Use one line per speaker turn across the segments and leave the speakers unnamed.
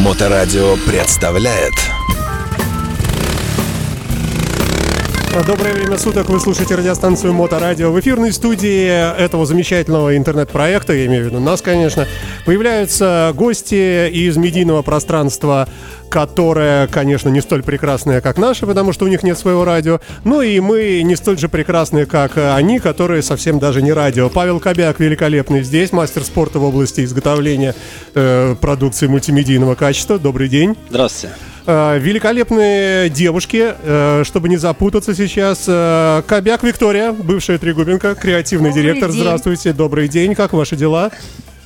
Моторадио представляет
Доброе время суток, вы слушаете радиостанцию Моторадио. В эфирной студии этого замечательного интернет-проекта, я имею в виду нас, конечно, появляются гости из медийного пространства, которое, конечно, не столь прекрасное, как наше, потому что у них нет своего радио, но и мы не столь же прекрасные, как они, которые совсем даже не радио. Павел Кобяк великолепный здесь, мастер спорта в области изготовления э, продукции мультимедийного качества. Добрый день.
Здравствуйте.
Э, великолепные девушки, э, чтобы не запутаться сейчас. Э, Кобяк Виктория, бывшая Трегубенко, креативный
Добрый
директор.
день.
Здравствуйте, добрый день, как ваши дела?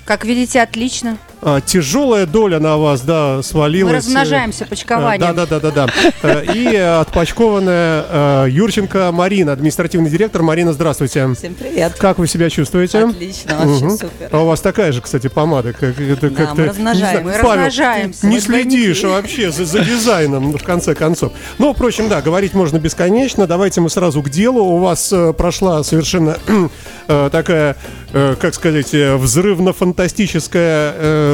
Как видите, отлично.
А, тяжелая доля на вас, да, свалилась.
Мы размножаемся почкованием.
Да, да, да, да, да. Э, И отпочкованная э, Юрченко Марина, административный директор. Марина, здравствуйте.
Всем привет.
Как вы себя чувствуете?
Отлично, вообще супер.
А у вас такая же, кстати, помада. Как, это
Да,
как-то,
мы размножаем.
Мы
Павел,
размножаемся.
Не следишь вообще за, за дизайном, в конце концов. Ну, впрочем, да, говорить можно бесконечно. Давайте мы сразу к делу. У вас э, прошла совершенно э, такая, э, как сказать, взрывно-фантастическая...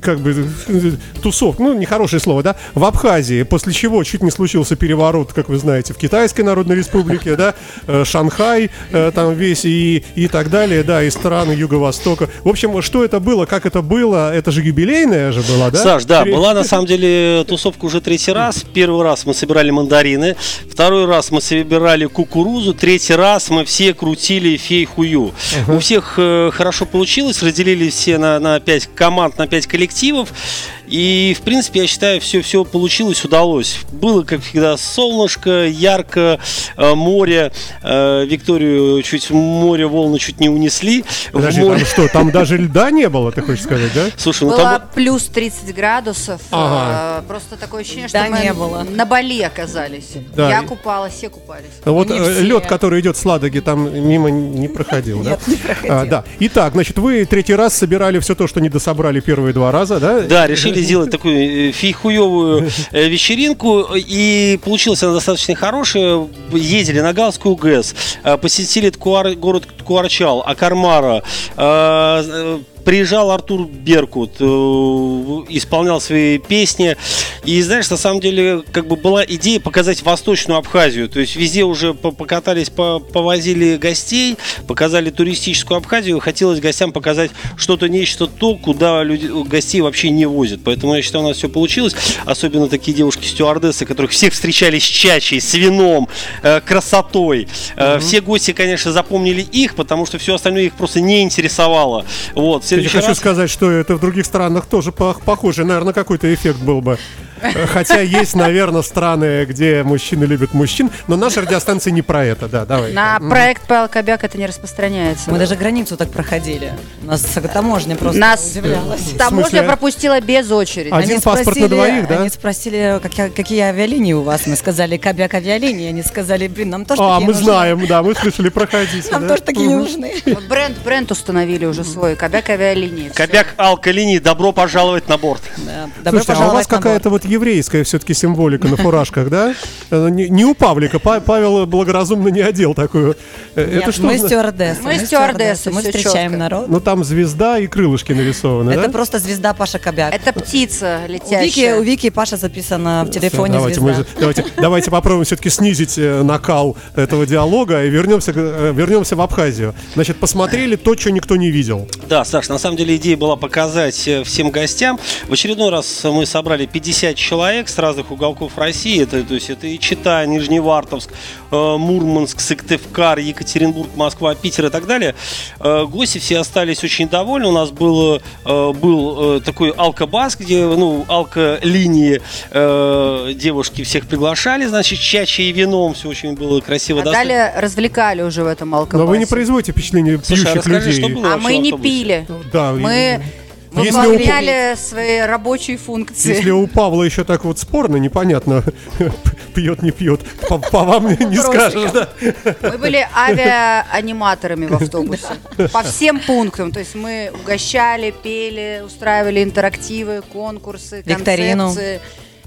как бы тусовка, ну, нехорошее слово, да, в Абхазии, после чего чуть не случился переворот, как вы знаете, в Китайской Народной Республике, да, э, Шанхай, э, там весь и, и так далее, да, и страны Юго-Востока. В общем, что это было, как это было, это же юбилейная же была, да?
Саш, да,
Пере-
была на самом деле тусовка уже третий раз. Первый раз мы собирали мандарины, второй раз мы собирали кукурузу, третий раз мы все крутили фей-хую. У всех э, хорошо получилось, разделили все на, на 5 команд, на 5 коллективов. И, в принципе, я считаю, все, все получилось, удалось. Было, как всегда, солнышко, ярко, э, море. Э, Викторию чуть море волны чуть не унесли.
Подожди,
море-
там что, там даже льда не было, ты хочешь сказать, да?
Слушай, ну
Было
там...
плюс 30 градусов.
Ага.
э, Просто такое ощущение,
Да,
что мы
не было.
на Бали оказались.
Да.
Я купалась, все купались.
Вот
Не
э,
все.
лед, который идет с Ладоги, там мимо не проходил, да?
Нет, не проходил.
А, да. Итак, значит, вы третий раз собирали все то, что не дособрали первые два раза, да?
Да, решили сделать такую э, фейхуевую э, вечеринку, и получилась она достаточно хорошая. Ездили на Галскую ГЭС, э, посетили Ткуар- город Ткуарчал, Акармара, Приезжал Артур Беркут, э, исполнял свои песни. И знаешь, на самом деле, как бы была идея показать Восточную Абхазию. То есть везде уже по- покатались, по- повозили гостей, показали туристическую Абхазию. Хотелось гостям показать что-то, нечто то, куда люди, гостей вообще не возят. Поэтому я считаю, у нас все получилось. Особенно такие девушки-стюардессы, которых всех встречали с чачей, с вином, э, красотой. Э, Все гости, конечно, запомнили их, потому что все остальное их просто не интересовало. Вот,
Я
следующий
хочу
раз-
сказать, что это в других странах тоже пох- похоже. Наверное, какой-то эффект был бы. Э, Хотя есть, наверное, страны, где мужчины любят мужчин, но наша радиостанция не про это, да, давай.
На проект Павел Кобяк это не распространяется.
Мы даже границу так проходили. Нас таможня просто
Нас
удивлялась.
таможня пропустила без очереди.
Один паспорт на двоих, да?
Они спросили, какие, какие авиалинии у вас. Мы сказали, кабяк авиалинии. Они сказали, блин, нам тоже
А,
такие
мы
нужны.
знаем, да, мы слышали, проходите.
Нам
да.
тоже такие нужны.
Бренд, бренд установили уже свой. Кобяк авиалинии. Всё.
Кобяк Алкалини, добро пожаловать на борт.
Да. Добро
Слушайте, а у вас какая-то вот еврейская все-таки символика на фуражках, да? Э, Не не у Павлика. Па- Павел благоразумно не одел такую. Э.
Нет,
Это что?
мы стюардессы.
Мы стюардессы,
Мы встречаем народ.
Ну там звезда и крылышки нарисованы,
Это просто звезда Паша Кобяк.
Это птица
У Вики,
летящая.
у Вики и Паша записано в телефоне
давайте, мы,
звезда.
давайте, давайте попробуем все-таки снизить э, накал этого диалога и вернемся, вернемся в Абхазию. Значит, посмотрели то, что никто не видел.
Да, Саш, на самом деле идея была показать э, всем гостям. В очередной раз мы собрали 50 человек с разных уголков России. Это, то есть это и Чита, Нижневартовск, э, Мурманск, Сыктывкар, Екатеринбург, Москва, Питер и так далее. Э, Гости все остались очень довольны. У нас был э, такой алкобас, где ну, алко-линии девушки всех приглашали, значит, чачи и вином. Все очень было красиво.
А
достойно.
далее развлекали уже в этом
Но
алкобасе.
вы не производите впечатление
Слушай, а
пьющих
расскажи,
людей.
что было
А мы не
автобусе?
пили.
Да,
Мы
Если
выполняли свои рабочие функции.
Если у Павла еще так вот спорно, непонятно, пьет, не пьет, по, по вам не, не скажешь, да?
Мы были авиааниматорами в автобусе. По всем пунктам. То есть мы угощали, пели, устраивали интерактивы, конкурсы,
Викторину.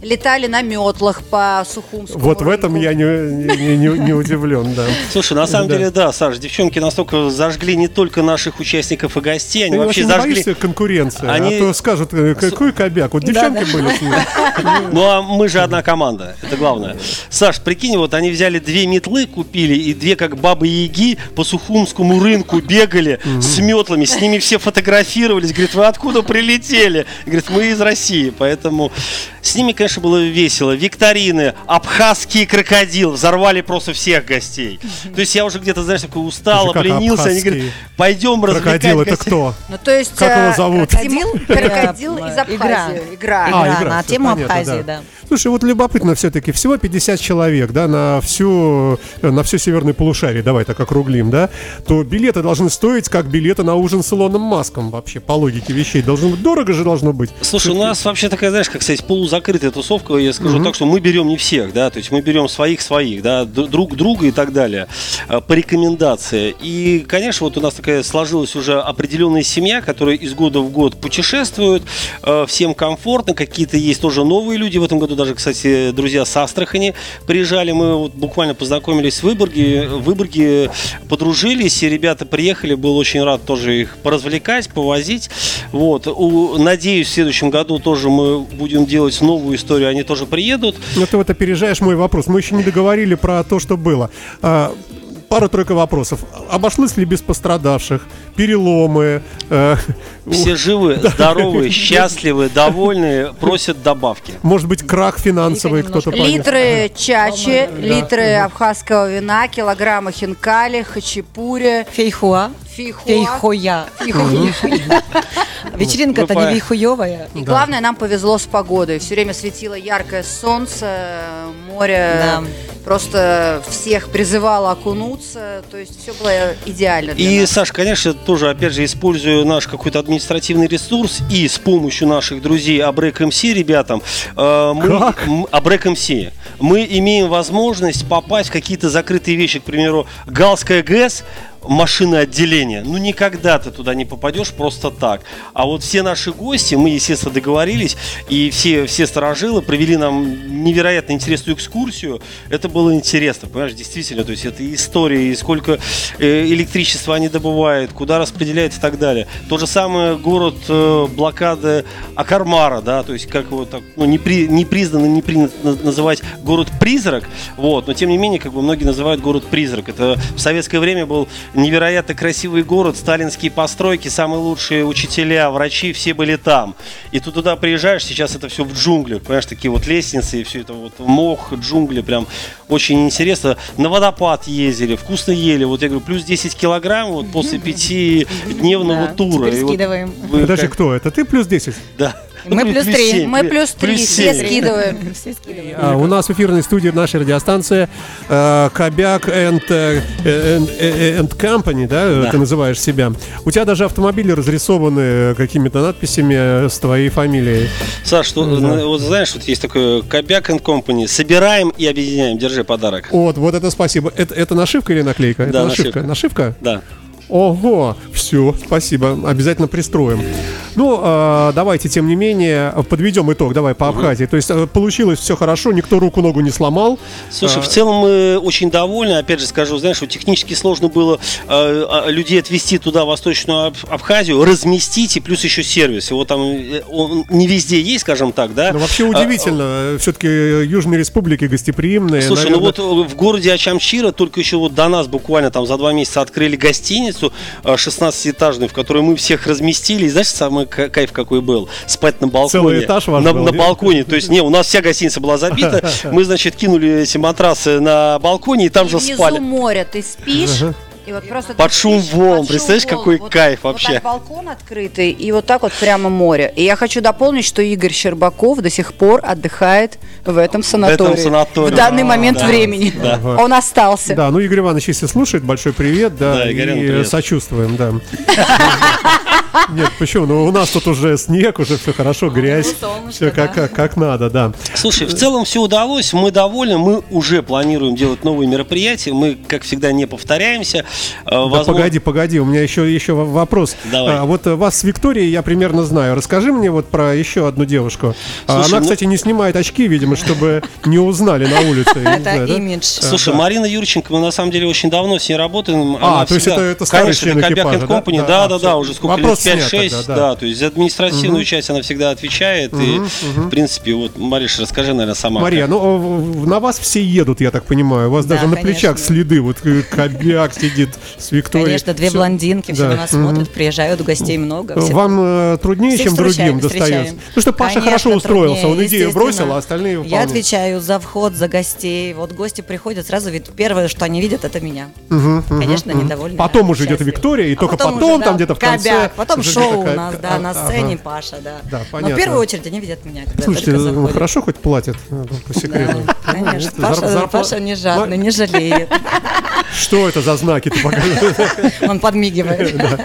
Летали на метлах по Сухумскому
Вот в этом я не, не, не- не удивлен, да.
Слушай, на самом
Да.
деле, да, Саш, девчонки настолько зажгли не только наших участников и гостей, они
Ты
вообще зажгли.
боишься конкуренции?
Они-
А то скажут, э, какой кобяк. Вот девчонки были с ним.
Ну а мы же одна команда, это главное. Саш, прикинь, вот они взяли две метлы, купили, и две как бабы Яги по Сухумскому рынку бегали с метлами, с ними все фотографировались. Говорит, вы откуда прилетели? Говорит, мы из России, поэтому с ними, конечно, было весело. Викторины, абхазский крокодил, взорвали просто всех гостей. То есть я уже где-то, знаешь, такой устал, обленился. Они говорят, пойдем развлекать
Крокодил это
гостей».
кто?
Ну, то есть...
Как его
э,
зовут?
Крокодил, крокодил
Э,
из
игра.
Абхазии. Игра.
Игра.
А,
на
всё
тему Абхазии, да.
Слушай, вот любопытно все-таки, всего 50 человек, да, на всю, э, на все северное полушарие, давай так округлим, да, то билеты должны стоить, как билеты на ужин с Илоном Маском вообще, по логике вещей. Должно быть, дорого же должно быть.
Слушай, у нас вообще такая, знаешь, как сказать, полузакрытая тусовка, я скажу так, что мы берем не всех, да, то есть мы берем своих-своих, да, друг друга и так далее, э, по рекомендации. И, конечно, вот у нас такая сложилась уже определенная семья, которая из года в год путешествует, э, всем комфортно, какие-то есть тоже новые люди, в этом году даже, кстати, друзья с Астрахани приезжали, мы вот буквально познакомились в Выборге, в Выборге подружились, и ребята приехали, был очень рад тоже их поразвлекать, повозить, вот, У- надеюсь, в следующем году тоже мы будем делать новую историю, они тоже приедут,
Ну, ты вот опережаешь мой вопрос. Мы еще не договорили про то, что было. А, Пару-тройка вопросов. Обошлось ли без пострадавших? Переломы? э,
все живы, здоровы, счастливы, довольны, просят добавки.
Может быть, крах финансовый кто-то?
Литры чачи, литры абхазского вина, килограммы хинкали, хачапури,
Фейхуа.
фейхуа.
Фейхоя. Вечеринка-то не вейхуевая.
И главное, нам повезло с погодой. Все время светило яркое солнце, море
Да.
просто всех призывало окунуться. То есть все было идеально для
И,
нас.
Саш, конечно, тоже, опять же, используя наш какой-то административный ресурс и с помощью наших друзей Абрек МС, ребятам, э, мы,
Как?
Абрек МС, мы имеем возможность попасть в какие-то закрытые вещи, к примеру, Галская ГЭС, машины отделения. Ну, никогда ты туда не попадешь просто так. А вот все наши гости, мы, естественно, договорились, и все, все сторожилы провели нам невероятно интересную экскурсию. Это было интересно, понимаешь, действительно. То есть это история, и сколько э, электричества они добывают, куда распределяют и так далее. То же самое город э, блокады Акармара, да, то есть как его так, ну, не, при, не признано, не принято на- называть город-призрак, вот, но тем не менее, как бы многие называют город-призрак. Это в советское время был невероятно красивый город, сталинские постройки, самые лучшие учителя, врачи, все были там. И ты туда приезжаешь, сейчас это все в джунглях, понимаешь, такие вот лестницы и все это вот мох, джунгли, прям очень интересно. На водопад ездили, вкусно ели, вот я говорю, плюс 10 килограмм вот после пятидневного
Да,
тура.
теперь
вот
скидываем.
вы
Подожди,
как-
кто? Это ты плюс 10?
Да.
Мы плюс три.
Мы плюс три, все скидываем.
Все скидываем.
А, у нас в эфирной студии нашей радиостанции э, Кобяк and, э, э, Company, да, ты называешь себя. У тебя даже автомобили разрисованы какими-то надписями с твоей фамилией.
Саш, вот знаешь, вот есть такое Кобяк and Company. Собираем и объединяем. Держи подарок.
Вот, вот это спасибо. Это, нашивка или наклейка?
Да,
нашивка. Нашивка?
Да.
Ого, все, спасибо, обязательно пристроим. Ну, э, давайте, тем не менее, подведем итог, давай, по Абхазии. То есть э, получилось все хорошо, никто руку-ногу не сломал.
Слушай,
А,
в целом мы очень довольны. Опять же скажу, знаешь, что технически сложно было э, э, людей отвезти туда, в Восточную Аб- Абхазию, разместить, и плюс еще сервис. Его там э, он не везде есть, скажем так, да?
Ну, вообще
А,
удивительно, все-таки Южные республики гостеприимные.
Слушай,
наверное.
ну вот э, в городе Ачамчира только еще вот до нас буквально там за два месяца открыли гостиницу э, 16-этажную, в которой мы всех разместили. И знаешь, самый ка- кайф какой был? Спать на балконе.
Целый этаж ваш
на,
был,
на балконе. То есть, не, у нас вся гостиница была забита. Мы, значит, кинули эти матрасы на балконе и там
И
же
внизу
спали.
море, ты спишь, и вот просто
Под шум волн. Представляешь,
волн.
какой
Вот-
кайф
вот
вообще.
так балкон открытый, и вот так вот прямо море. И я хочу дополнить, что Игорь Щербаков до сих пор отдыхает в этом санатории.
санатории.
В данный момент
да,
времени.
да.
Он остался.
Да, ну Игорь Иванович, если слушает, большой привет, да,
Да, Игоряну
и
привет.
сочувствуем, да. Нет, почему? Ну, у нас тут уже снег, уже все хорошо, грязь.
солнышко,
Все как, как, надо, да.
Слушай, в целом все удалось, мы довольны, мы уже планируем делать новые мероприятия, мы, как всегда, не повторяемся. Э,
Да
возможно-
погоди, погоди, у меня еще, еще вопрос.
Давай.
А, вот вас с Викторией я примерно знаю. Расскажи мне вот про еще одну девушку. А,
Слушай,
Она,
ну-
кстати, не снимает очки, видимо, чтобы не узнали на улице.
Это имидж.
Слушай, Марина Юрченко, мы на самом деле очень давно с ней работаем.
А, то есть это- это старый член экипажа, да?
да,
Да,
да,
а,
уже сколько лет, 5-6,
тогда,
да.
да.
то есть за административную часть она всегда отвечает, и, в принципе, вот, Мариш, расскажи, наверное, сама.
Мария, ну в- в- на вас все едут, я так понимаю. У вас
Да,
даже на
конечно.
плечах следы. Вот э, Кобяк сидит с Викторией.
Конечно, две
Всё.
блондинки все
Да.
на нас смотрят, приезжают, гостей много. все-
Вам э, труднее,
всех
чем
встречаем,
другим достается.
встречаем.
Ну что Паша
Конечно,
хорошо устроился,
труднее,
он идею бросил, а остальные
Я
выполняют.
отвечаю за вход, за гостей. Вот гости приходят сразу, ведь первое, что они видят, это меня. Конечно, недовольны.
Потом уже идет. Виктория, и
А
только потом,
уже,
там где-то в конце
Кобяк, потом шоу у нас, да, на
ага.
сцене Паша, да.
Да,
Но
понятно.
в первую очередь они видят меня, когда
Слушайте, ну, хорошо хоть платят, э, по секрету.
Да, Конечно,
Ну,
Паша, не жадный, не жалеет.
Что это за знаки? ты покажи?
Он подмигивает.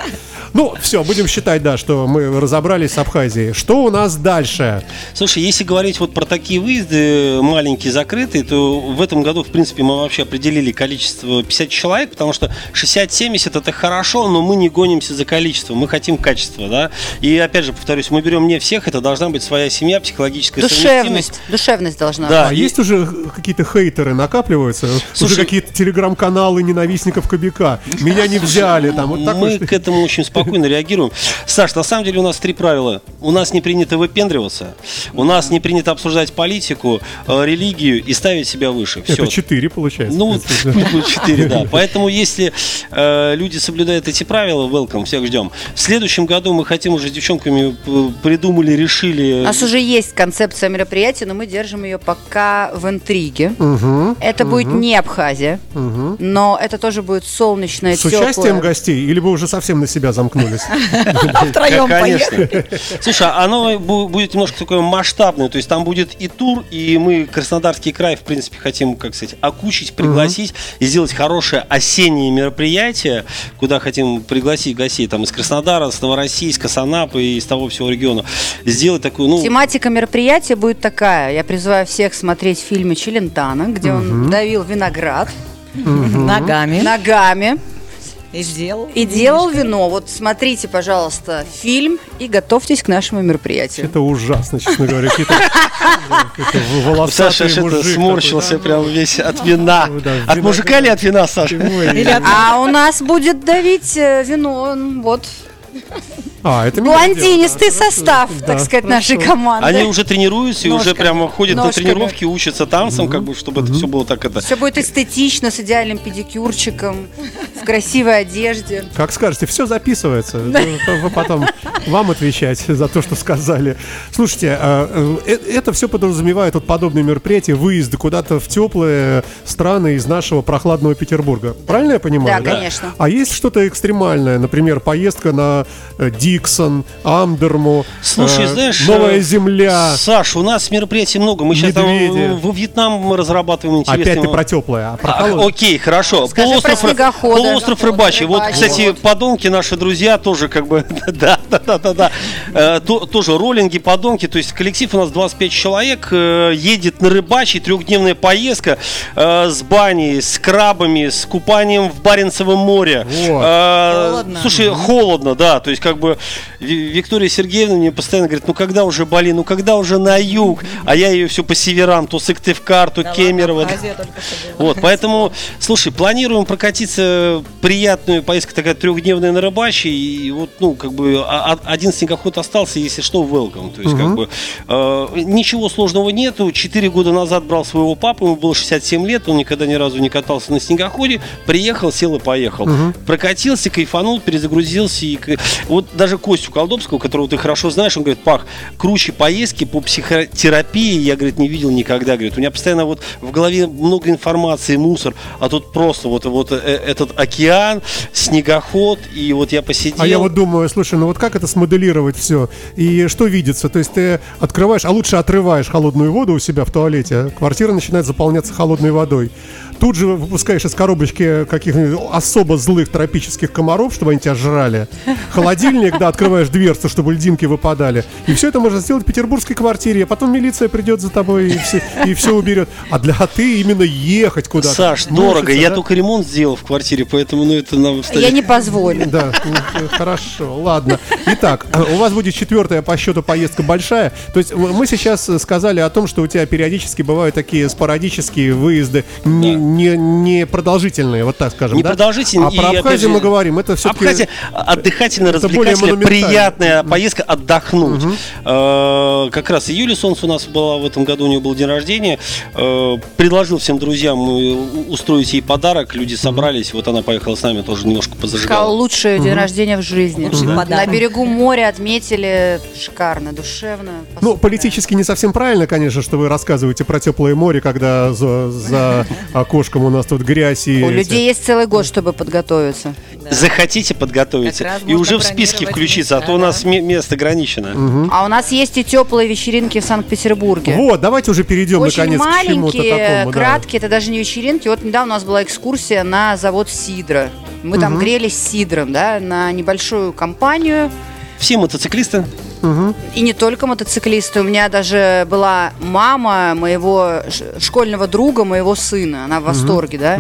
Ну, все, будем считать, да, что мы разобрались с Абхазией. Что у нас дальше?
Слушай, если говорить вот про такие выезды маленькие, закрытые, то в этом году, в принципе, мы вообще определили количество 50 человек, потому что 60-70 это хорошо, но мы не гонимся за количество, мы хотим качество, да. И опять же, повторюсь, мы берем не всех, это должна быть своя семья, психологическая
Душевность.
совместимость.
Душевность должна
Да,
быть.
А есть уже какие-то хейтеры накапливаются? уже
Слушай-
какие-то телеграм-каналы ненавистников Кобяка. Меня не взяли, там вот такое.
Мы к этому очень спокойно реагируем. Саш, на самом деле у нас три правила. У нас не принято выпендриваться, у нас не принято обсуждать политику, э, религию и ставить себя выше. Все.
Это четыре, получается.
Ну, вот четыре, да. Поэтому, если э, люди соблюдают эти правила, welcome, всех ждем. В следующем году мы хотим уже с девчонками э, придумали, решили.
У нас уже есть концепция мероприятия, но мы держим ее пока в интриге. Это будет не Абхазия, но это тоже будет солнечное,
С участием
теплое.
гостей? Или вы уже совсем на себя замкнулись?
Втроем
Конечно.
поехали.
Слушай, а оно бу- будет немножко такое масштабное, то есть там будет и тур, и мы Краснодарский край, в принципе, хотим, как сказать, окучить, пригласить и сделать хорошее осеннее мероприятие, куда хотим пригласить гостей там из Краснодара, с Новороссийска, с Анапы и из того всего региона. Сделать такую, ну,
Тематика мероприятия будет такая. Я призываю всех смотреть фильмы Челентана, где он давил виноград
Ногами.
ногами
И сделал.
и делал вино. Вот смотрите, пожалуйста, фильм и готовьтесь к нашему мероприятию.
Это ужасно, честно говоря.
Саша сморщился прям весь от вина. От мужика или от вина, Саша?
А у нас будет давить э, вино, вот,
А, это
блондинистый
дело, да,
состав,
хорошо,
так
да,
сказать, нашей
хорошо.
команды.
Они уже тренируются и уже прямо ходят на
Ножками.
тренировки, учатся танцам, как бы, чтобы это все было так это.
Все будет эстетично, с идеальным педикюрчиком, в красивой одежде.
Как скажете, все записывается. Вы потом вам отвечать за то, что сказали. Слушайте, а, э, это все подразумевает вот подобные мероприятия, выезды куда-то в теплые страны из нашего прохладного Петербурга. Правильно я понимаю?
Да, конечно.
А есть что-то экстремальное, например, поездка на э, Диксон, Амдерму,
Слушай,
э,
знаешь,
Новая
э,
Земля.
Саш, у нас мероприятий много. Мы сейчас там
Медведи.
во Вьетнам мы разрабатываем интересные.
Опять ты про теплое, а про
А, окей, хорошо.
Скажи
полуостров,
про снегоходы.
полуостров рыбачий. Вот, кстати, подонки наши друзья тоже как бы, да, да, да, да, да. Э, то- тоже роллинги, подонки. То есть коллектив у нас 25 человек э, едет на рыбачий, трехдневная поездка э, с баней, с крабами, с купанием в Баренцевом море.
Вот.
Э,
Холодно.
Слушай, холодно, да. То есть как бы Виктория Сергеевна мне постоянно говорит, ну когда уже Бали, ну когда уже на юг, а я ее все по северам, то Сыктывкар, то
Да
Кемерово.
ладно.
Вот, поэтому, слушай, планируем прокатиться приятную поездку такая трехдневная на рыбачий, и вот, ну, как бы а- а- один снегоход остался, если что, welcome. То есть, как бы, э, ничего сложного нету. Четыре года назад брал своего папу, ему было 67 лет, он никогда ни разу не катался на снегоходе, приехал, сел и поехал. Прокатился, кайфанул, перезагрузился. И... Вот даже Костю Колдобского, которого ты хорошо знаешь, он говорит, Пах, круче поездки по психотерапии я, говорит, не видел никогда. Говорит, у меня постоянно вот в голове много информации, мусор, а тут просто вот, вот э, этот океан, снегоход, и вот я посидел.
А я вот думаю, слушай, ну вот как это смоделировать все? И что видится? То есть ты открываешь, а лучше отрываешь холодную воду у себя в туалете, а квартира начинает заполняться холодной водой. Тут же выпускаешь из коробочки каких-нибудь особо злых тропических комаров, чтобы они тебя жрали. Холодильник, да, открываешь дверцу, чтобы льдинки выпадали. И все это можно сделать в петербургской квартире. А потом милиция придет за тобой и все, и все уберет. А для а ты именно ехать куда-то.
Саш,
мучиться,
дорого. Я
да?
только ремонт сделал в квартире, поэтому ну это нам
Я не позволю.
Да, ну, хорошо, ладно. Итак, у вас будет четвертая по счету поездка большая. То есть мы мы сейчас сказали о том, что у тебя периодически бывают такие спорадические выезды, не, не, не продолжительные, вот так скажем.
Не
да?
продолжительные,
А
и,
про Абхазию
же,
мы говорим, это все-таки...
Абхазия отдыхательно,
это более
развлекательная,
монументально.
приятная поездка отдохнуть. Э, Как раз и Юлия Солнце у нас была в этом году, у нее был день рождения. Э, Предложил всем друзьям э, устроить ей подарок. Люди собрались, вот она поехала с нами тоже немножко
Сказал,
позажигала.
лучший день рождения в жизни.
Лучший
На берегу моря отметили шикарно, душевно.
Ну, политически не совсем правильно, конечно, что вы рассказываете про теплое море, когда за, за окошком у нас тут грязь и...
У
эти-
людей есть целый год, чтобы подготовиться.
Захотите подготовиться и уже в списке включиться, а то у
да.
нас ме- место ограничено.
А у нас есть и теплые вечеринки в Санкт-Петербурге.
Вот, давайте уже перейдем
Очень
наконец к чему-то
маленькие,
такому. да.
краткие, это даже не вечеринки. Вот недавно у нас была экскурсия на завод Сидра. Мы там грелись сидром, да, на небольшую компанию.
Все мотоциклисты.
И не только мотоциклисты. У меня даже была мама моего школьного друга, моего сына. Она в восторге, да.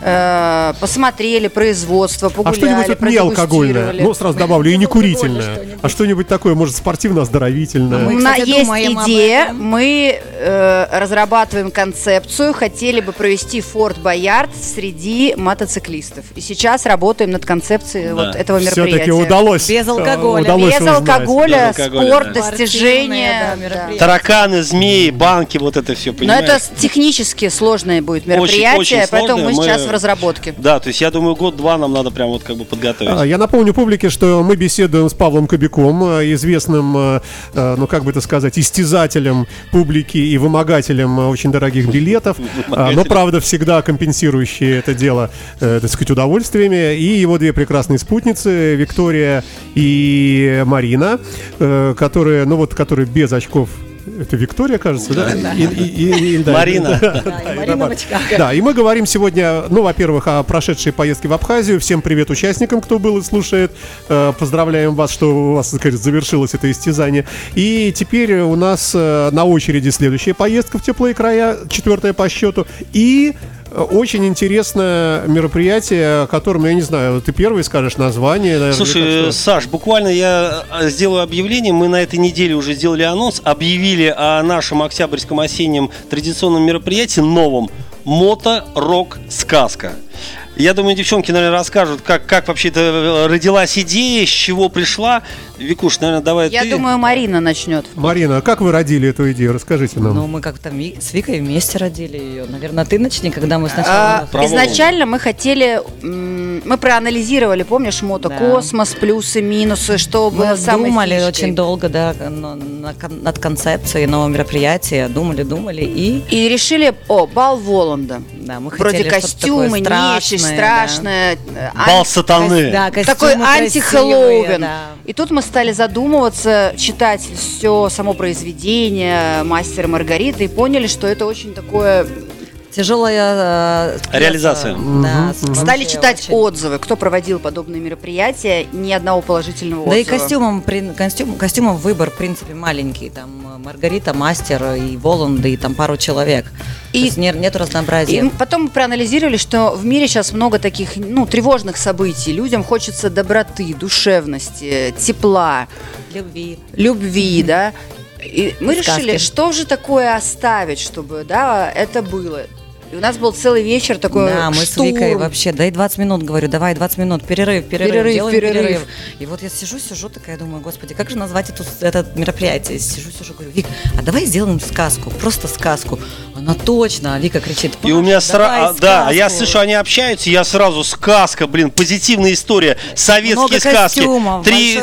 Э, Посмотрели производство,
А
погуляли,
что-нибудь вот не алкогольное? Ну, сразу добавлю, и не
Алкоголь
курительное. А что-нибудь такое, может, спортивно-оздоровительное?
Мы,
У нас
кстати,
есть идея, мы э, разрабатываем концепцию, хотели бы провести Форт Боярд среди мотоциклистов. И сейчас работаем над концепцией вот этого
Все-таки
мероприятия.
удалось.
Без
э,
алкоголя.
удалось
Без
узнать.
алкоголя,
Без алкоголя,
спорт,
да.
достижения.
Да,
да.
Тараканы, змеи, банки, вот это все,
Но
понимаешь?
это с- технически сложное будет мероприятие,
очень
поэтому мы сейчас
Мы-
в разработке.
Да, то есть я думаю, год-два нам надо прям вот как бы подготовить.
А, Я напомню публике, что мы беседуем с Павлом Кобяком, э, известным, э, э, ну как бы это сказать, истязателем публики и вымогателем очень дорогих билетов, А, но правда всегда компенсирующий это дело, так сказать, удовольствиями. И его две прекрасные спутницы, Виктория и Марина, которые, ну вот, которые без очков это Виктория, кажется, да? И- и- и- и- да,
Марина.
да,
и Марина.
Да, и мы говорим сегодня, ну, во-первых, о прошедшей поездке в Абхазию. Всем привет участникам, кто был и слушает. Э, Поздравляем вас, что у вас, так сказать, завершилось это истязание. И теперь у нас э, на очереди следующая поездка в теплые края, четвертая по счету. И очень интересное мероприятие, о котором, я не знаю, ты первый скажешь название. наверное,
Слушай? Саш, буквально я э, сделаю объявление. Мы на этой неделе уже сделали анонс, объявили о нашем октябрьском осеннем традиционном мероприятии новом «Мото-рок-сказка». Я думаю, девчонки, наверное, расскажут, как, как вообще это родилась идея, с чего пришла. Викуш, наверное, давай
Я
ты.
думаю, Марина начнет.
Марина, а как вы родили эту идею? Расскажите нам.
Ну, мы как-то с Викой вместе родили ее. Наверное, ты начни, когда мы
А,
сначала...
Про
изначально мы хотели, м, мы проанализировали, помнишь, мотокосмос, плюсы, минусы, что было
Мы
самой
думали
фишкой.
очень долго, да, над концепцией нового мероприятия. Думали, думали и...
И решили, о, бал Воланда.
Да, мы
Вроде
хотели что-то
костюмы, нечисть,
страшное,
страшное. э,
Бал
ан-
сатаны.
Да, костюмы
Такой анти-Хэллоуин.
да.
И тут мы стали задумываться, читать все само произведение «Мастера и Маргариты» и поняли, что это очень такое...
Тяжелая э.
Реализация.
Да,
Стали
вообще
читать
очень.
отзывы, кто проводил подобные мероприятия, ни одного положительного
Да
отзыва.
и костюмом, при- костюм, костюмом выбор, в принципе, маленький. Там э, Маргарита, Мастер и Воланд, и там пару человек.
И-
То есть нет, нет разнообразия.
И потом мы проанализировали, что в мире сейчас много таких, ну, тревожных событий. Людям хочется доброты, душевности, тепла,
Любви.
любви, да. И мы
сказки.
решили, что же такое оставить, чтобы, да, это было. И у нас был целый вечер такой
Да, мы
штурм.
с Викой вообще, дай 20 минут, говорю, давай 20 минут, перерыв, перерыв,
Перерыв,
делаем
перерыв.
перерыв. И вот я сижу, сижу, такая думаю, господи, как же назвать эту, это мероприятие? Сижу, сижу, говорю, Вик, а давай сделаем сказку, просто сказку. Она точно, а Вика кричит,
И у меня сразу, да, а я
сказку».
слышу, они общаются, и я сразу сказка, блин, позитивная история, советские
Много
сказки,
костюмов,
три,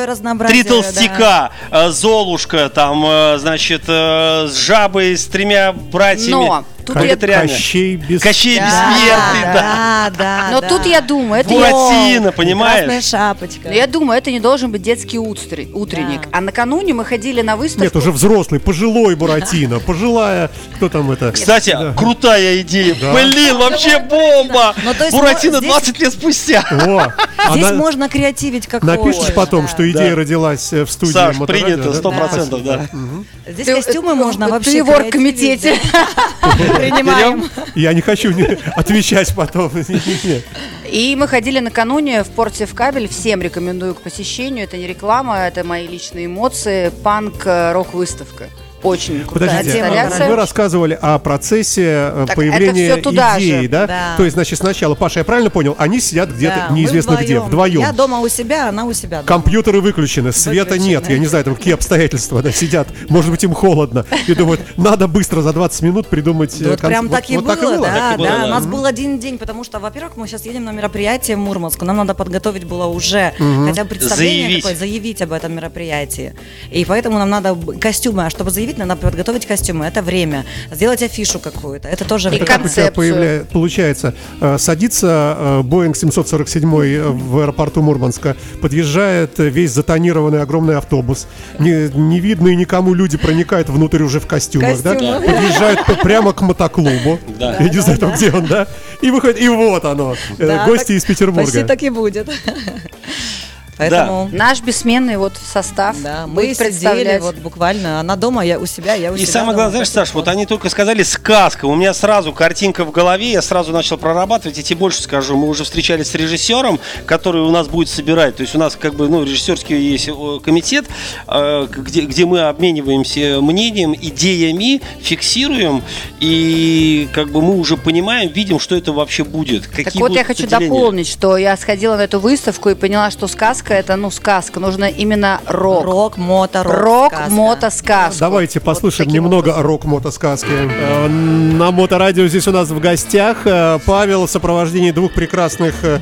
три толстяка, э, Золушка, там, э, значит, э, с жабой, с тремя братьями.
Но тут я-
Вегетариане.
Кощей без...
Кощей
Да,
бессмертный, да.
да, да.
Но
да.
тут я думаю, это
Буратино,
Красная
понимаешь?
шапочка.
Но я думаю, это не должен быть детский утр- утренник.
Да.
А накануне мы ходили на выставку.
Нет, уже взрослый, пожилой Буратино, пожилая... Кто там это?
Кстати,
Да.
крутая идея.
Да.
Блин, вообще бомба!
Ну, то есть
Буратино
здесь-
20 лет спустя.
О,
Здесь
она-
можно креативить как
Напишешь
хочешь,
потом,
да.
что идея
Да.
родилась э, в студии
Саш, принято,
да?
сто процентов, да.
Здесь
Ты-
костюмы
ты-
можно
ты
вообще
в оргкомитете.
Принимаем.
Я не хочу отвечать потом.
И мы ходили накануне в порте в кабель. Всем рекомендую к посещению. Это не реклама, это мои личные эмоции. Панк-рок-выставка. Очень крутая
Подождите,
инсталляция.
вы рассказывали о процессе э,
Так
появления
это всё туда
идей,
же,
да?
да.
То есть, значит, сначала, Паша, я правильно понял, они сидят где-то
Да,
неизвестно где, вдвоем.
Я дома у себя, она у себя. дома.
Компьютеры выключены, света
Выключены.
нет, я не знаю, там какие обстоятельства, да, сидят, может быть, им холодно, и думают, надо быстро за 20 минут придумать
Вот прям так и
вот
было,
так и было.
да,
Так и было,
да.
да.
У нас был один день, потому что, во-первых, мы сейчас едем на мероприятие в Мурманск, нам надо подготовить было уже хотя бы представление
Заявить.
какое, заявить об этом мероприятии. И поэтому нам надо костюмы, а чтобы заявить, надо подготовить костюмы, это время. Сделать афишу какую-то, это тоже
И
время.
Как у тебя
концепцию.
появля- получается, э, садится э, Боинг 747 в аэропорту Мурманска, подъезжает э, весь затонированный огромный автобус, не, не видно и никому люди проникают внутрь уже в костюмах, да?
Костюмах.
Подъезжают п- прямо к мотоклубу,
Да.
я не знаю, там, где он, да? И выходит, и вот оно, э,
Да,
гости
так-
из Петербурга.
Почти так и будет. Поэтому...
Наш бессменный вот состав
Да, мы сидели вот буквально, она дома, я у себя, я у
И
себя.
самое
дома.
главное, знаешь, Саш, вот они только сказали сказка. У меня сразу картинка в голове, я сразу начал прорабатывать. Я тебе больше скажу, мы уже встречались с режиссером, который у нас будет собирать. То есть у нас как бы, ну, режиссерский есть комитет, э, где, где мы обмениваемся мнением, идеями, фиксируем, и как бы мы уже понимаем, видим, что это вообще будет. Какие
Так вот, я хочу дополнить, что я сходила на эту выставку и поняла, что сказка это, ну, сказка. Нужно именно рок.
Рок, мото, рок.
Рок,
сказка.
мото, сказка.
Давайте послушаем
таким
немного
образом.
рок-мотосказки. Э, На моторадио здесь у нас в гостях э, Павел в сопровождении двух прекрасных э,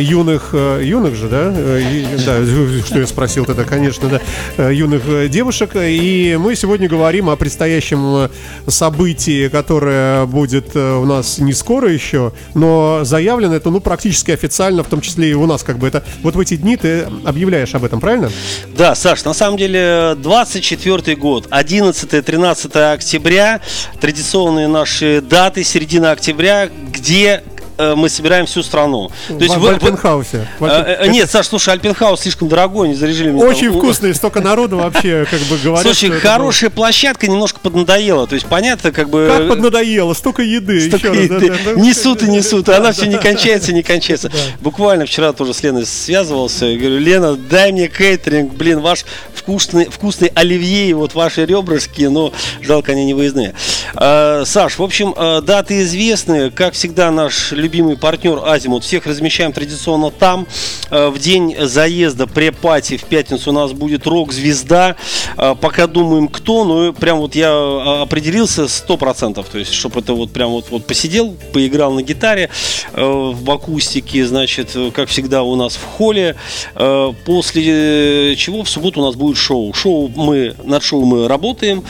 юных, юных же, да? Да, что я спросил тогда, конечно, да, юных девушек. И мы сегодня говорим о предстоящем событии, которое будет у нас не скоро еще, но заявлено это, ну, практически официально, в том числе и у нас, как бы это. Вот в эти дни ты объявляешь об этом, правильно?
Да, Саш, на самом деле 24 год, 11-13 октября, традиционные наши даты, середина октября, где мы собираем всю страну. То
в, в
вы- вы-
Альпенхаусе. В
Э,
Альпен-
э, Нет, Саш, слушай, Альпенхаус слишком дорогой, не заряжили мне
Очень
там.
вкусный, столько народу вообще, как бы говорят.
Слушай, хорошая площадка немножко поднадоела. То есть, понятно, как бы...
было- Как поднадоело, столько еды.
Столько
еще раз, да,
еды.
да, да.
Несут и несут, а она все не
да.
кончается, не кончается. Буквально вчера тоже с Леной связывался. и Говорю, Лена, дай мне кейтеринг, блин, ваш вкусный, вкусный оливье, и вот ваши ребрышки, но жалко, они не выездные. Саш, в общем, даты известны. Как всегда, наш любимый партнер Азимут. Всех размещаем традиционно там. А, В день заезда пре-пати в пятницу у нас будет рок-звезда. А, Пока думаем, кто, но прям вот я а, определился 100%. То есть, чтобы это вот прям вот, вот посидел, поиграл на гитаре э, в акустике, значит, э, как всегда у нас в холле. Э, После чего в субботу у нас будет шоу. Шоу мы, над шоу мы работаем,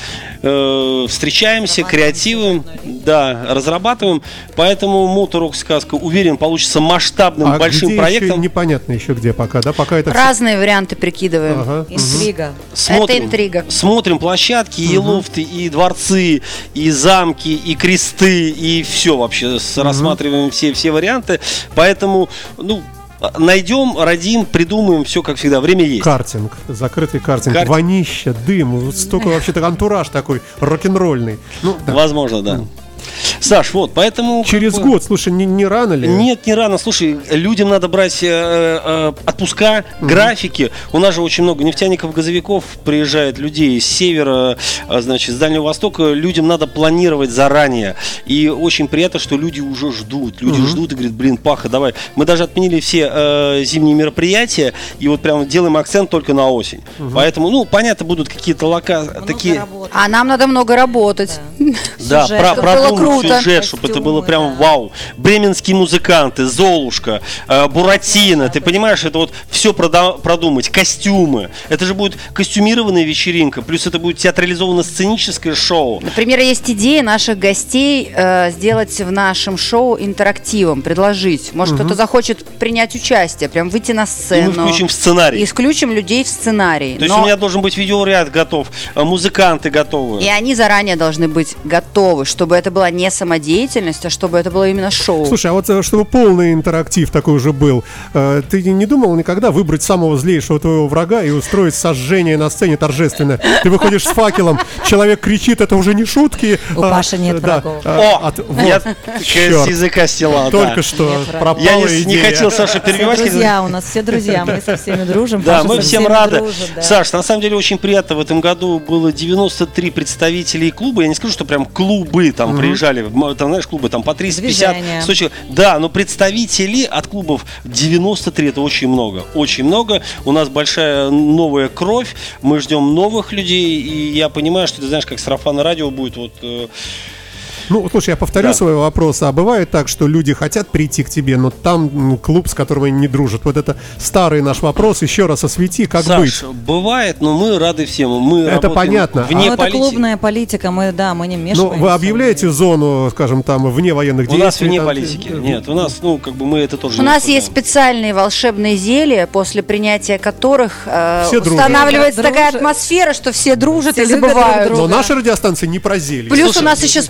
э, встречаемся, креативим, да, разрабатываем. Поэтому моторок сказка, уверен, получится масштабным,
А
большим
где
проектом.
Еще непонятно еще где пока, да? Пока это
Разные варианты прикидываем.
Ага.
Интрига.
Смотрим,
интрига.
Смотрим площадки, и лофты, и дворцы, и замки, и кресты, и все вообще. С- Рассматриваем все, все варианты. Поэтому, ну, найдем, родим, придумаем, все как всегда. Время есть.
Картинг, закрытый картинг,
Карт-
вонища, дым, вот столько вообще-то антураж такой рок-н-ролльный. Ну, да.
Возможно, да. Саш, вот, поэтому...
Через год, слушай, не, не рано ли?
Нет, не рано. Слушай, людям надо брать э, э, отпуска, графики. У нас же очень много нефтяников, газовиков приезжает людей с севера, а, значит, с Дальнего Востока. Людям надо планировать заранее. И очень приятно, что люди уже ждут. Люди ждут и говорят, блин, Паха, давай. Мы даже отменили все э, зимние мероприятия и вот прям делаем акцент только на осень. Поэтому, ну, понятно, будут какие-то лока...
Много
такие...
работы.
А нам надо много работать.
Да,
Сюжет.
про, продумать
было круто.
сюжет, чтобы это было прям
да.
вау. Бременские музыканты, Золушка, э, Буратино, ты понимаешь, это вот все продумать, костюмы. Это же будет костюмированная вечеринка, плюс это будет театрализованно-сценическое шоу.
Например, есть идея наших гостей э, сделать в нашем шоу интерактивом, предложить. Может, кто-то захочет принять участие, прям выйти на
И
сцену.
мы включим в сценарий.
И включим людей в сценарий.
То есть
Но-
у меня должен быть видеоряд готов, э, музыканты готовы.
И они заранее должны быть готовы, чтобы это была не самодеятельность, а чтобы это было именно шоу.
Слушай, а вот э, чтобы полный интерактив такой уже был, э, ты не думал никогда выбрать самого злейшего твоего врага и устроить сожжение на сцене торжественно? Ты выходишь с факелом, человек кричит, это уже не шутки.
У
а,
Паши нет
да,
врагов.
а,
О,
от-
я
вот,
с языка стела,
Только
да.
что
Нет
пропала
Я не, хотел Саша
Все
перебивать. хотел-
друзья у нас, все друзья, мы со всеми дружим.
Да,
Паша
мы всем рады.
дружит, да.
Саш, на самом деле очень приятно. В этом году было 93 представителей клуба. Я не скажу, что прям клубы там приезжали. М, Там, знаешь, клубы там по 350
Движение.
100 человек. Да, но представители от клубов 93 это очень много. Очень много. У нас большая новая кровь. Мы ждем новых людей. И я понимаю, что ты знаешь, как сарафан радио будет вот э,
Ну, слушай, я повторю
Да.
свой вопрос. А бывает так, что люди хотят прийти к тебе, но там клуб, с которым они не дружат. Вот это старый наш вопрос. Еще раз освети, как
Саш,
быть.
бывает, но мы рады всем. Мы
Это понятно.
Вне
Ну, это клубная политика, мы, да, мы не
Ну,
вмешиваемся.
вы объявляете зону, скажем, там, вне военных
У
действий?
нас вне
там,
политики. Нет, у нас, ну, как бы мы это тоже
У
не
нас есть специальные волшебные зелья, после принятия которых э,
Все дружат.
устанавливается
Все
такая
дружат.
атмосфера, что все дружат
Все
и
любят друг
забывают.
друга.
Но наша радиостанция не про зелье.
Плюс
Слушай,
у нас еще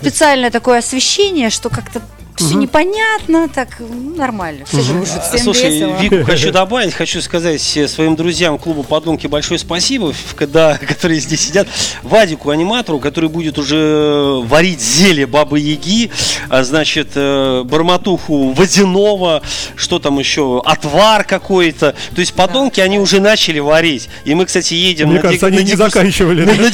специальное такое освещение, что как-то все непонятно, так ну, нормально, все дружат.
Всем
Слушай,
весело.
Вику хочу добавить, хочу сказать э, своим друзьям клубу «Подонки» большое спасибо, в- когда, которые здесь сидят, Вадику, аниматору, который будет уже варить зелье Бабы Яги, а, значит, э, барматуху водяного, что там еще, отвар какой-то. То есть «Подонки» они уже начали варить. И мы, кстати, едем
Мне
на
кажется, они
на
не
дегуст-
заканчивали.
на- на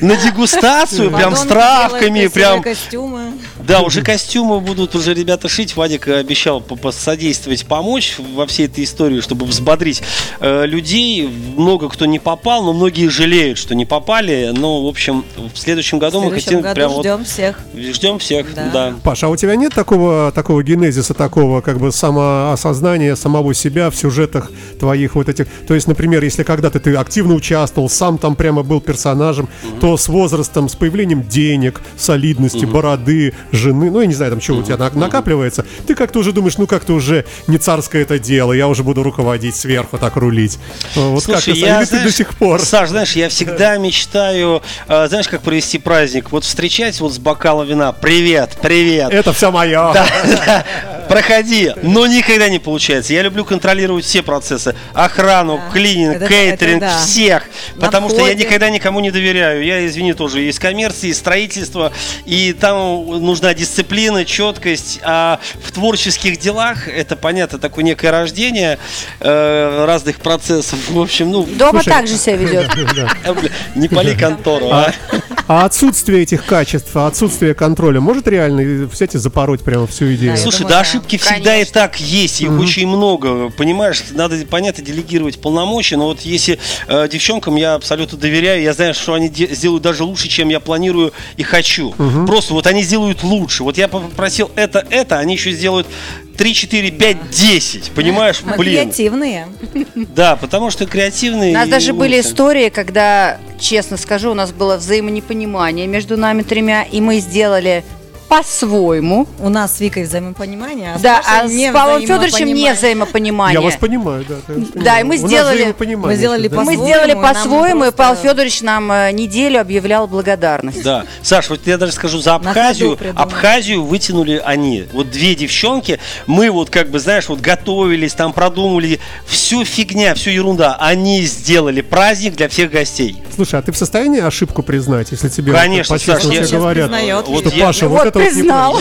на дегустацию, прям с травками, прям
костюмы.
Да, уже костюмы будут уже ребята шить. Вадик обещал по- посодействовать, помочь во всей этой истории, чтобы взбодрить э, людей. Много кто не попал, но многие жалеют, что не попали. Но, в общем, в следующем
В
году мы
следующем
хотим
году
прям вот-
ждем всех.
ждем всех,
Да.
да.
Паша, а у тебя нет такого, такого генезиса, такого как бы самоосознания самого себя в сюжетах твоих вот этих? То есть, например, если когда-то ты активно участвовал, сам там прямо был персонажем, то с возрастом, с появлением денег, солидности, бороды, жены, ну, я не знаю, там, что у тебя на- накапливается, ты как-то уже думаешь, ну, как-то уже не царское это дело, я уже буду руководить сверху, так рулить. Вот
Слушай,
как-то,
я,
или ты
знаешь,
до сих пор?
Саш, знаешь, я всегда мечтаю, э, знаешь, как провести праздник? Вот встречать вот с бокалом вина. Привет, привет.
Это все мое.
Да, да, проходи, но никогда не получается. Я люблю контролировать все процессы. Охрану,
Да.
клининг,
Это-
кейтеринг,
это да.
всех.
На
Потому что я
входе.
никогда никому не доверяю. Я, извини, тоже есть коммерции, есть строительство, и там нужна дисциплина, четкость. А в творческих делах, это понятно, такое некое рождение э, разных процессов. В общем, ну,
Дома так же себя ведет.
не пали контору, а.
А отсутствие этих качеств, а отсутствие контроля может реально взять и запороть прямо всю идею?
Слушай, да. Ошибки всегда и так есть, их очень много, понимаешь, надо, понятно, делегировать полномочия, но вот если э, девчонкам я абсолютно доверяю, я знаю, что они де- сделают даже лучше, чем я планирую и хочу. Просто вот они сделают лучше. Вот я попросил это, это, они еще сделают 3, 4, 5, 10, понимаешь?
Мы
Блин,
креативные.
да, потому что креативные.
У нас даже были
умницы.
истории, когда, честно скажу, у нас было взаимонепонимание между нами тремя, и мы сделали по-своему.
У нас с Викой взаимопонимание, а с
Да,
Пашей
а с
не
Павлом Федоровичем не
взаимопонимание.
Я вас понимаю, да. я вас
Да, и мы
У нас
сделали-
мы сделали
да.
Мы
по-своему,
сделали
и нам
по-своему, и Павел Федорович нам э, неделю объявлял благодарность.
Да. Саш, вот я даже скажу за Абхазию. Абхазию вытянули они. Вот две девчонки. Мы вот как бы, знаешь, вот готовились, там продумали. Всю фигня, всю ерунда. Они сделали праздник для всех гостей.
Слушай, а ты в состоянии ошибку признать, если тебе
Конечно, Саш, я
говорят,
признает.
Вот
что
я-
Паша, вот,
Вот
это
признал.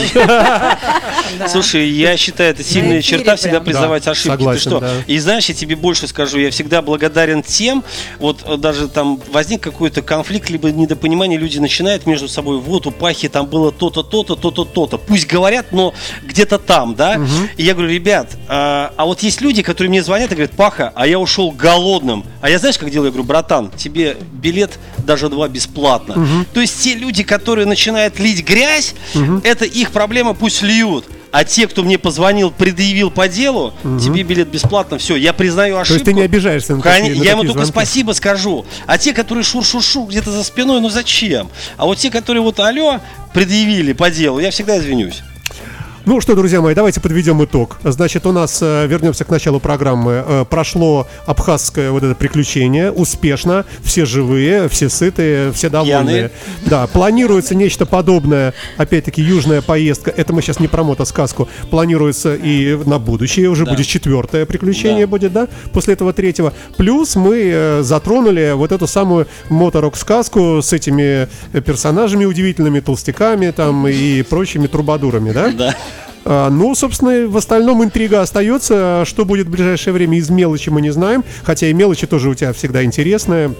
Слушай, я считаю, это сильная черта всегда признавать ошибки. Ты что? И знаешь, я тебе больше скажу, я всегда благодарен тем, вот э, даже там возник какой-то конфликт, либо недопонимание, люди начинают между собой, вот у Пахи там было то-то, то-то, то-то, то-то. Пусть говорят, но где-то там, да? И я говорю, ребят, а, а вот есть люди, которые мне звонят и говорят, Паха, а я ушел голодным. А я знаешь, как делаю? Я говорю, братан, тебе билет даже два бесплатно. То есть те люди, которые начинают лить грязь, это их проблема, пусть льют. А те, кто мне позвонил, предъявил по делу, тебе билет бесплатно, все, я признаю
То
ошибку.
есть ты не обижаешься на такие- на
я ему только
звонки?
спасибо скажу. А те, которые шур-шур-шур где-то за спиной, ну зачем? А вот те, которые вот алло предъявили по делу, я всегда извинюсь.
Ну что, друзья мои, давайте подведем итог. Значит, у нас, э, вернемся к началу программы, э, прошло абхазское вот это приключение успешно, все живые, все сытые, все довольные.
Пьяные.
Да, планируется нечто подобное, опять-таки, южная поездка, это мы сейчас не про мотосказку, планируется и на будущее, уже
Да.
будет четвертое приключение
Да.
будет, да, после этого третьего. Плюс мы э, затронули вот эту самую моторок-сказку с этими персонажами удивительными, толстяками там и прочими трубадурами, да?
Да.
А, Ну, собственно, в остальном интрига остается. Что будет в ближайшее время из мелочи мы не знаем. Хотя и мелочи тоже у тебя всегда интересные.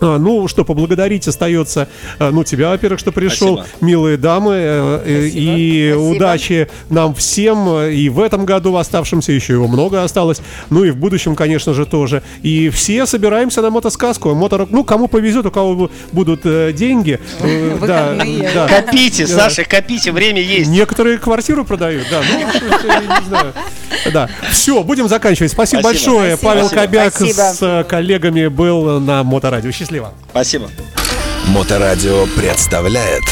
А, ну, что, поблагодарить остается, а, ну, тебя, во-первых, что пришел,
Спасибо.
милые дамы, э, э, и
Спасибо.
удачи нам всем, э, и в этом году в оставшемся еще его много осталось, ну и в будущем, конечно же, тоже. И все собираемся на мотосказку, моторок, ну, кому повезет, у кого бу- будут э, деньги. э, да,
Выходные.
да.
Копите, Саша, копите, время есть.
Некоторые квартиру продают, да. Ну, что-то я не знаю. Да. Все, будем заканчивать. Спасибо,
Спасибо.
большое.
Спасибо.
Павел
Спасибо.
Кобяк
Спасибо.
с э, коллегами был на Моторадио. Счастливо.
Спасибо.
Моторадио представляет